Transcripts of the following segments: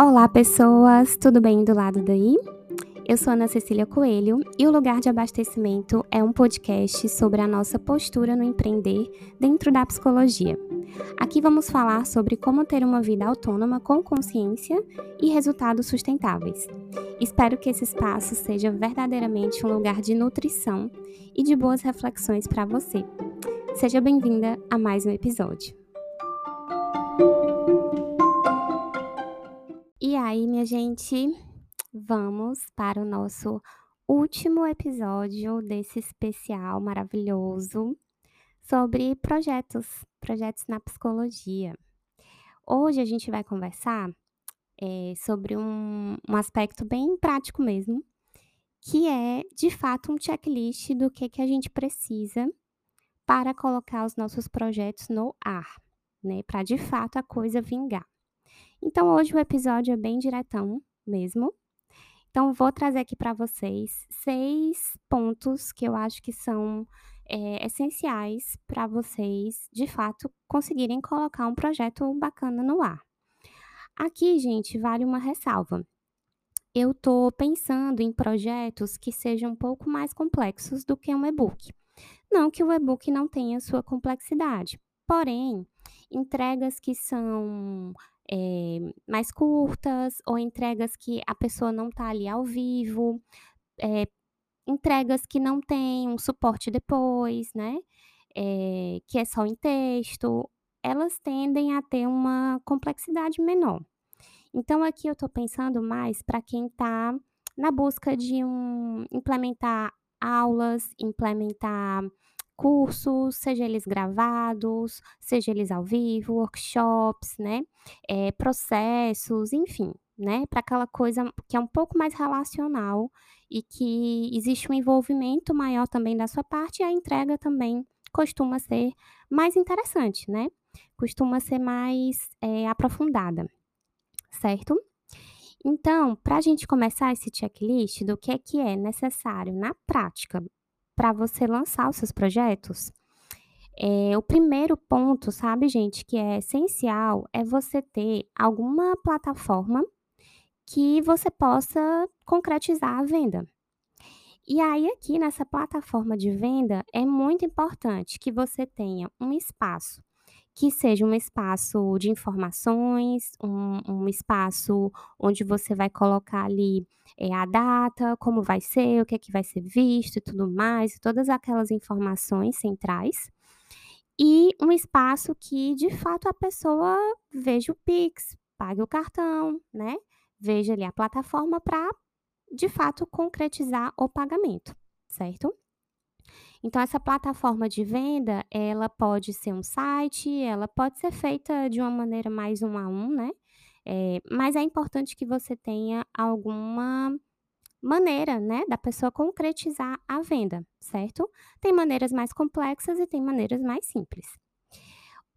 Olá, pessoas! Tudo bem do lado daí? Eu sou Ana Cecília Coelho e o Lugar de Abastecimento é um podcast sobre a nossa postura no empreender dentro da psicologia. Aqui vamos falar sobre como ter uma vida autônoma com consciência e resultados sustentáveis. Espero que esse espaço seja verdadeiramente um lugar de nutrição e de boas reflexões para você. Seja bem-vinda a mais um episódio. Minha gente, vamos para o nosso último episódio desse especial maravilhoso sobre projetos, projetos na psicologia. Hoje a gente vai conversar é, sobre um, um aspecto bem prático mesmo, que é de fato um checklist do que, que a gente precisa para colocar os nossos projetos no ar, né? Para de fato a coisa vingar. Então hoje o episódio é bem diretão mesmo. Então vou trazer aqui para vocês seis pontos que eu acho que são é, essenciais para vocês, de fato, conseguirem colocar um projeto bacana no ar. Aqui, gente, vale uma ressalva. Eu estou pensando em projetos que sejam um pouco mais complexos do que um e-book. Não que o e-book não tenha sua complexidade, porém, entregas que são é, mais curtas ou entregas que a pessoa não está ali ao vivo, é, entregas que não têm um suporte depois, né? É, que é só em texto, elas tendem a ter uma complexidade menor. Então, aqui eu estou pensando mais para quem está na busca de um, implementar aulas, implementar cursos, seja eles gravados, seja eles ao vivo, workshops, né? É, processos, enfim, né? Para aquela coisa que é um pouco mais relacional e que existe um envolvimento maior também da sua parte e a entrega também costuma ser mais interessante, né? Costuma ser mais é, aprofundada, certo? Então, para a gente começar esse checklist do que é que é necessário na prática para você lançar os seus projetos, é, o primeiro ponto, sabe, gente, que é essencial é você ter alguma plataforma que você possa concretizar a venda. E aí, aqui nessa plataforma de venda, é muito importante que você tenha um espaço que seja um espaço de informações, um, um espaço onde você vai colocar ali é, a data, como vai ser, o que é que vai ser visto e tudo mais, todas aquelas informações centrais. E um espaço que, de fato, a pessoa veja o Pix, pague o cartão, né? Veja ali a plataforma para, de fato, concretizar o pagamento, certo? Então, essa plataforma de venda, ela pode ser um site, ela pode ser feita de uma maneira mais um a um, né? É, mas é importante que você tenha alguma maneira, né, da pessoa concretizar a venda, certo? Tem maneiras mais complexas e tem maneiras mais simples.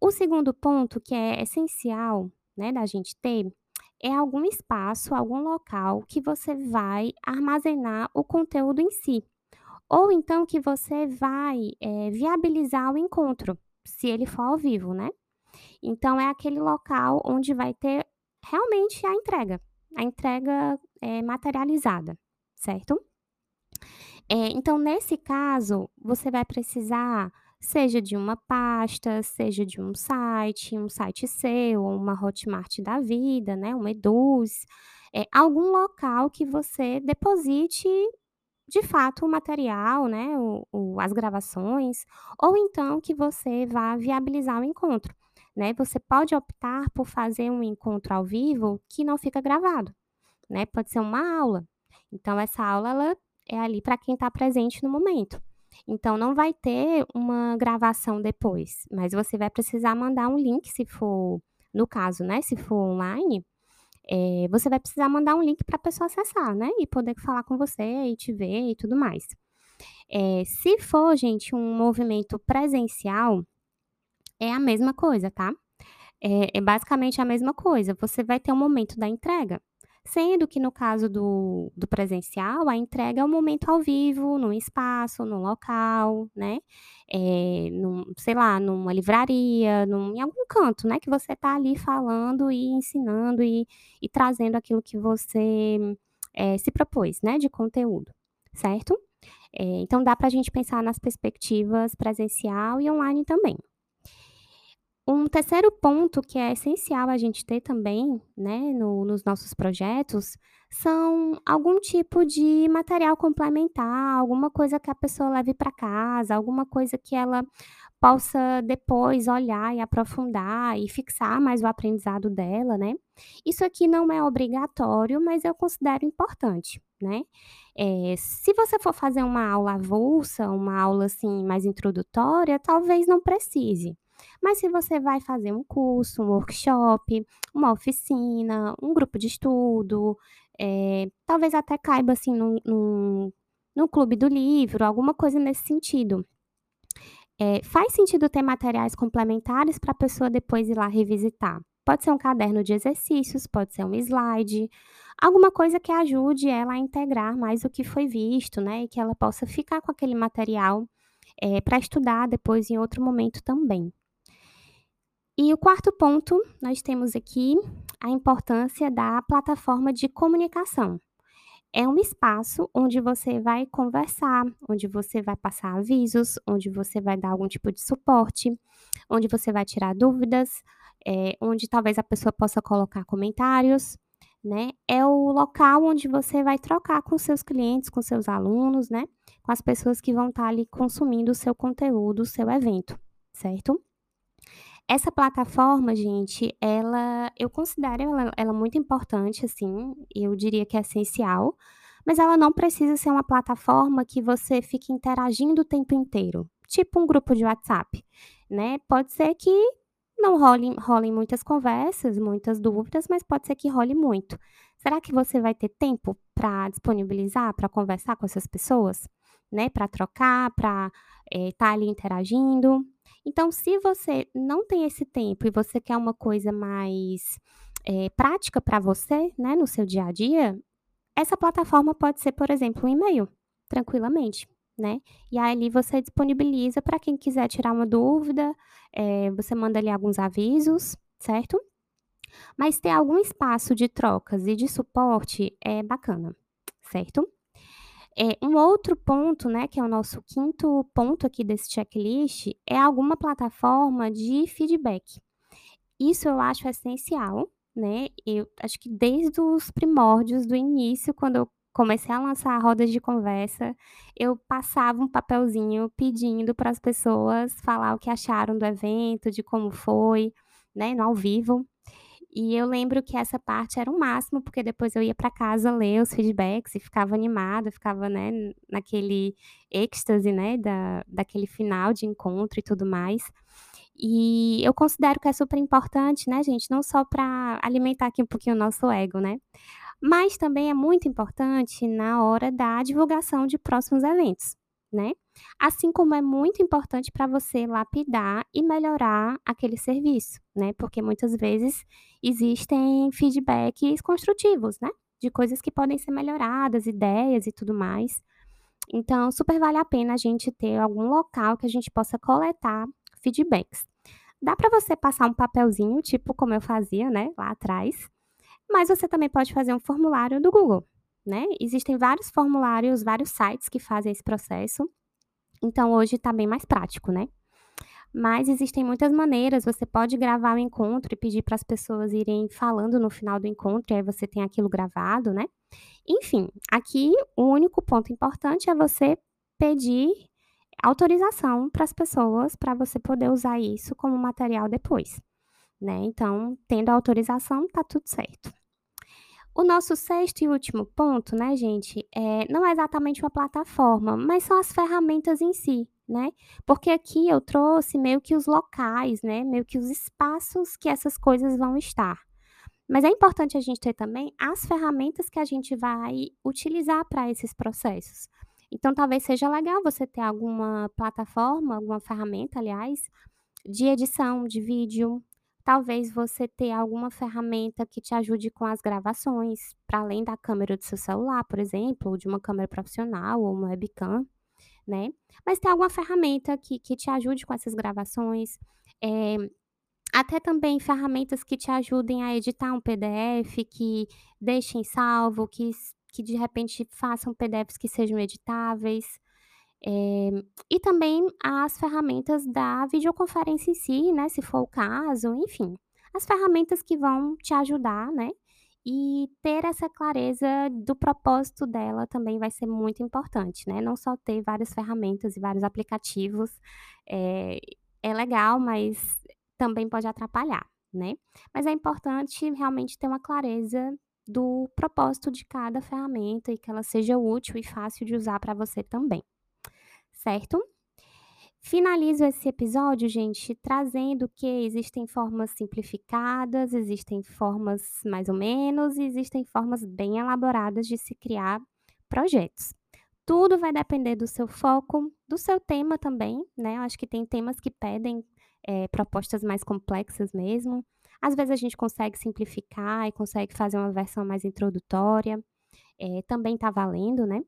O segundo ponto que é essencial, né, da gente ter é algum espaço, algum local que você vai armazenar o conteúdo em si. Ou então que você vai é, viabilizar o encontro, se ele for ao vivo, né? Então, é aquele local onde vai ter realmente a entrega, a entrega é, materializada, certo? É, então, nesse caso, você vai precisar, seja de uma pasta, seja de um site, um site seu, uma Hotmart da vida, né? Uma Eduz, é, algum local que você deposite de fato o material, né, o, o, as gravações, ou então que você vá viabilizar o encontro. Né? Você pode optar por fazer um encontro ao vivo que não fica gravado, né? Pode ser uma aula. Então, essa aula ela é ali para quem está presente no momento. Então, não vai ter uma gravação depois, mas você vai precisar mandar um link, se for, no caso, né? Se for online, é, você vai precisar mandar um link para a pessoa acessar, né? E poder falar com você e te ver e tudo mais. É, se for, gente, um movimento presencial, é a mesma coisa, tá? É, é, basicamente a mesma coisa. Você vai ter um momento da entrega, Sendo que no caso do do presencial, a entrega é um momento ao vivo, num espaço, num local, né, eh, num sei lá, numa livraria, num em algum canto, né, que você está ali falando e ensinando e e trazendo aquilo que você, eh, se propôs, né, de conteúdo, certo? Eh, então dá para a gente pensar nas perspectivas presencial e online também. Um terceiro ponto que é essencial a gente ter também, né, no nos nossos projetos, são algum tipo de material complementar, alguma coisa que a pessoa leve para casa, alguma coisa que ela possa depois olhar e aprofundar e fixar mais o aprendizado dela, né. Isso aqui não é obrigatório, mas eu considero importante, né. Eh, se você for fazer uma aula avulsa, uma aula, assim, mais introdutória, talvez não precise. Mas se você vai fazer um curso, um workshop, uma oficina, um grupo de estudo, eh, talvez até caiba, assim, num num num clube do livro, alguma coisa nesse sentido. Eh, faz sentido ter materiais complementares para a pessoa depois ir lá revisitar. Pode ser um caderno de exercícios, pode ser um slide, alguma coisa que ajude ela a integrar mais o que foi visto, né, e que ela possa ficar com aquele material, eh, pra estudar depois em outro momento também. E o quarto ponto, nós temos aqui a importância da plataforma de comunicação. É um espaço onde você vai conversar, onde você vai passar avisos, onde você vai dar algum tipo de suporte, onde você vai tirar dúvidas, eh, onde talvez a pessoa possa colocar comentários, né. É o local onde você vai trocar com seus clientes, com seus alunos, né, com as pessoas que vão estar ali consumindo o seu conteúdo, o seu evento, certo? Essa plataforma, gente, ela eu considero ela ela muito importante, assim, eu diria que é essencial, mas ela não precisa ser uma plataforma que você fique interagindo o tempo inteiro, tipo um grupo de WhatsApp, né. Pode ser que não role rolem muitas conversas, muitas dúvidas, mas pode ser que role muito. Será que você vai ter tempo para disponibilizar, para conversar com essas pessoas, né, para trocar, para, eh, estar ali interagindo? Então, se você não tem esse tempo e você quer uma coisa mais, eh, prática para você, né, no seu dia a dia, essa plataforma pode ser, por exemplo, um e-mail, tranquilamente, né. E aí ali você disponibiliza para quem quiser tirar uma dúvida, eh, você manda ali alguns avisos, certo? Mas ter algum espaço de trocas e de suporte é bacana, certo? Eh, um outro ponto, né, que é o nosso quinto ponto aqui desse checklist, é alguma plataforma de feedback. Isso eu acho essencial, né, eu acho que desde os primórdios do início, quando eu comecei a lançar rodas de conversa, eu passava um papelzinho pedindo para as pessoas falar o que acharam do evento, de como foi, né, no ao vivo. E eu lembro que essa parte era o máximo, porque depois eu ia para casa ler os feedbacks e ficava animada, ficava, né, naquele êxtase, né, da daquele final de encontro e tudo mais. E eu considero que é super importante, né, gente, não só para alimentar aqui um pouquinho o nosso ego, né, mas também é muito importante na hora da divulgação de próximos eventos, né. Assim como é muito importante para você lapidar e melhorar aquele serviço, né, porque muitas vezes existem feedbacks construtivos, né, de coisas que podem ser melhoradas, ideias e tudo mais. Então super vale a pena a gente ter algum local que a gente possa coletar feedbacks. Dá para você passar um papelzinho, tipo como eu fazia, né, lá atrás, mas você também pode fazer um formulário do Google, né. Existem vários formulários, vários sites que fazem esse processo, então hoje tá bem mais prático, né. Mas existem muitas maneiras, você pode gravar o encontro e pedir para as pessoas irem falando no final do encontro, e aí você tem aquilo gravado, né. Enfim, aqui o único ponto importante é você pedir autorização para as pessoas, para você poder usar isso como material depois, né. Então, tendo autorização, tá tudo certo. O nosso sexto e último ponto, né, gente, eh, não é exatamente uma plataforma, mas são as ferramentas em si, né. Porque aqui eu trouxe meio que os locais, né, meio que os espaços que essas coisas vão estar. Mas é importante a gente ter também as ferramentas que a gente vai utilizar para esses processos. Então talvez seja legal você ter alguma plataforma, alguma ferramenta, aliás, de edição de vídeo, Talvez você ter alguma ferramenta que te ajude com as gravações, para além da câmera do seu celular, por exemplo, ou de uma câmera profissional ou uma webcam, né. Mas ter alguma ferramenta que que te ajude com essas gravações, eh, até também ferramentas que te ajudem a editar um PDF, que deixem salvo, que que de repente façam PDFs que sejam editáveis. Eh, e também as ferramentas da videoconferência em si, né, se for o caso, enfim, as ferramentas que vão te ajudar, né, e ter essa clareza do propósito dela também vai ser muito importante, né, não só ter várias ferramentas e vários aplicativos, eh, é legal, mas também pode atrapalhar, né. Mas é importante realmente ter uma clareza do propósito de cada ferramenta e que ela seja útil e fácil de usar para você também certo? Finalizo esse episódio, gente, trazendo que existem formas simplificadas, existem formas mais ou menos e existem formas bem elaboradas de se criar projetos. Tudo vai depender do seu foco, do seu tema também, né? Eu acho que tem temas que pedem eh, propostas mais complexas mesmo. Às vezes a gente consegue simplificar e consegue fazer uma versão mais introdutória, eh, também tá valendo, né?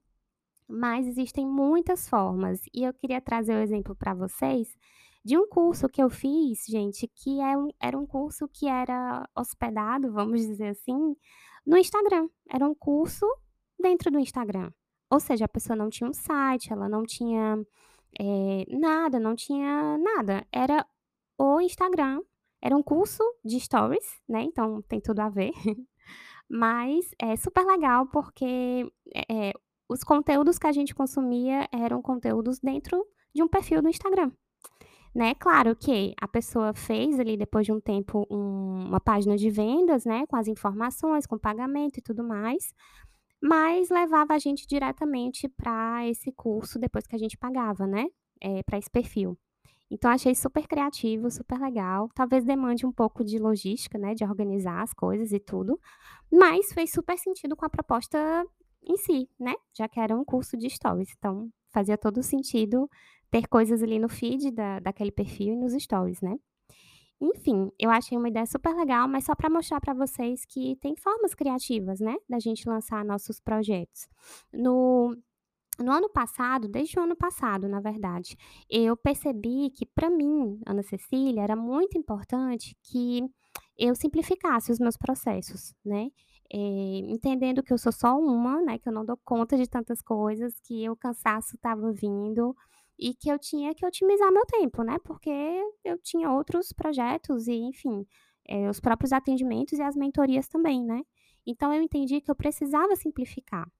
Mas existem muitas formas, e eu queria trazer o exemplo para vocês de um curso que eu fiz, gente, que é um era um curso que era hospedado, vamos dizer assim, no Instagram. Era um curso dentro do Instagram. Ou seja, a pessoa não tinha um site, ela não tinha, eh, nada, não tinha nada. Era o Instagram, era um curso de stories, né, então tem tudo a ver. Mas é super legal porque, eh os conteúdos que a gente consumia eram conteúdos dentro de um perfil do Instagram, né. Claro que a pessoa fez ali depois de um tempo um uma página de vendas, né, com as informações, com pagamento e tudo mais, mas levava a gente diretamente para esse curso depois que a gente pagava, né, eh, pra esse perfil. Então achei super criativo, super legal, talvez demande um pouco de logística, né, de organizar as coisas e tudo, mas fez super sentido com a proposta em si, né, já que era um curso de stories, então fazia todo sentido ter coisas ali no feed da daquele perfil e nos stories, né. Enfim, eu achei uma ideia super legal, mas só para mostrar para vocês que tem formas criativas, né, da gente lançar nossos projetos. No no ano passado, desde o ano passado, na verdade, eu percebi que para mim, Ana Cecília, era muito importante que eu simplificasse os meus processos, né. Eh, entendendo que eu sou só uma, né, que eu não dou conta de tantas coisas, que o cansaço estava vindo e que eu tinha que otimizar meu tempo, né, porque eu tinha outros projetos e, enfim, eh, os próprios atendimentos e as mentorias também, né. Então eu entendi que eu precisava simplificar.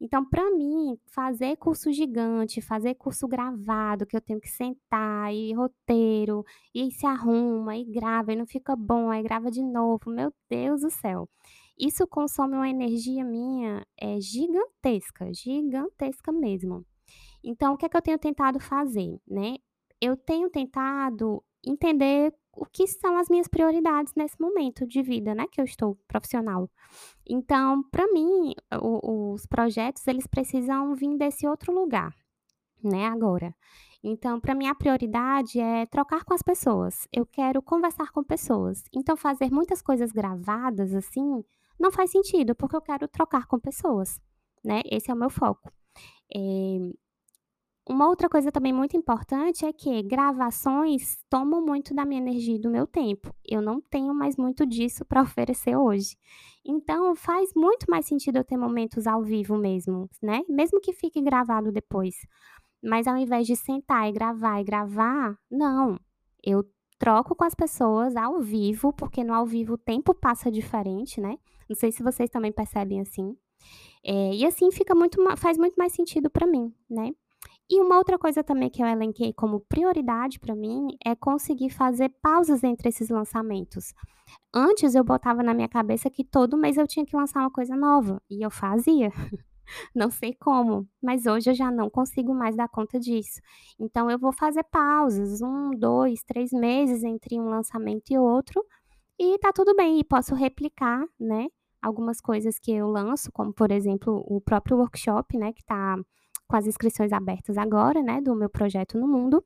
Então, para mim, fazer curso gigante, fazer curso gravado, que eu tenho que sentar, e roteiro, e se arruma, e grava, e não fica bom, aí grava de novo, meu Deus do céu. Isso consome uma energia minha, eh, gigantesca, gigantesca mesmo. Então o que é que eu tenho tentado fazer, né, eu tenho tentado entender o que são as minhas prioridades nesse momento de vida, né, que eu estou profissional. Então, para mim, o os projetos eles precisam vir desse outro lugar, né, agora. Então, para mim a prioridade é trocar com as pessoas, eu quero conversar com pessoas, então fazer muitas coisas gravadas, assim, não faz sentido, porque eu quero trocar com pessoas, né, esse é o meu foco. Eh, uma outra coisa também muito importante é que gravações tomam muito da minha energia e do meu tempo. Eu não tenho mais muito disso para oferecer hoje. Então faz muito mais sentido eu ter momentos ao vivo mesmo, né, mesmo que fique gravado depois. Mas ao invés de sentar e gravar e gravar, não, eu troco com as pessoas ao vivo, porque no ao vivo o tempo passa diferente, né. Não sei se vocês também percebem assim. Eh, e assim fica muito faz muito mais sentido para mim, né. E uma outra coisa também que eu elenquei como prioridade para mim, é conseguir fazer pausas entre esses lançamentos. Antes eu botava na minha cabeça que todo mês eu tinha que lançar uma coisa nova, e eu fazia. Não sei como, mas hoje eu já não consigo mais dar conta disso. Então eu vou fazer pausas, 1, 2, 3 meses entre um lançamento e outro, e tá tudo bem, e posso replicar, né, algumas coisas que eu lanço, como por exemplo, o próprio workshop, né, que tá com as inscrições abertas agora, né, do meu projeto no mundo.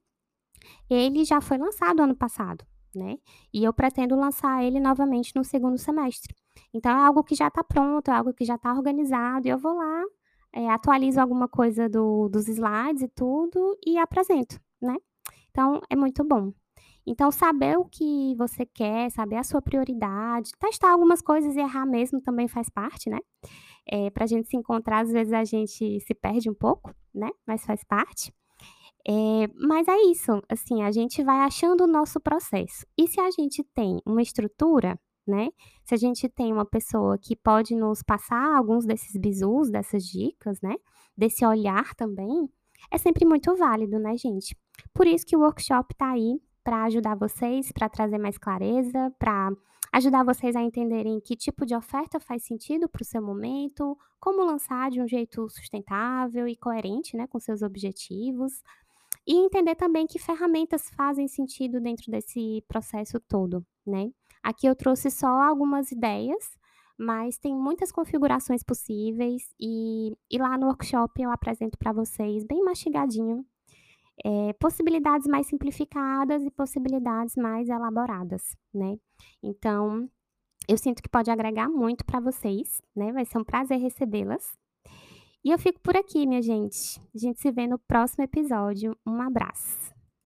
Ele já foi lançado ano passado, né, e eu pretendo lançar ele novamente no segundo semestre. Então é algo que já está pronto, é algo que já está organizado e eu vou lá, eh, atualizo alguma coisa do dos slides e tudo e apresento, né. Então é muito bom. Então saber o que você quer, saber a sua prioridade, testar algumas coisas e errar mesmo também faz parte, né. Eh, pra gente se encontrar, às vezes a gente se perde um pouco, né, mas faz parte. Eh, mas é isso, assim, a gente vai achando o nosso processo. E se a gente tem uma estrutura, né, se a gente tem uma pessoa que pode nos passar alguns desses bizus, dessas dicas, né, desse olhar também, é sempre muito válido, né, gente. Por isso que o workshop tá aí para ajudar vocês, para trazer mais clareza, para ajudar vocês a entenderem que tipo de oferta faz sentido para o seu momento, como lançar de um jeito sustentável e coerente, né, com seus objetivos, e entender também que ferramentas fazem sentido dentro desse processo todo, né. Aqui eu trouxe só algumas ideias, mas tem muitas configurações possíveis e e lá no workshop eu apresento para vocês bem mastigadinho, eh, possibilidades mais simplificadas e possibilidades mais elaboradas, né. Então, eu sinto que pode agregar muito para vocês, né, vai ser um prazer recebê-las. E eu fico por aqui, minha gente. A gente se vê no próximo episódio. Um abraço.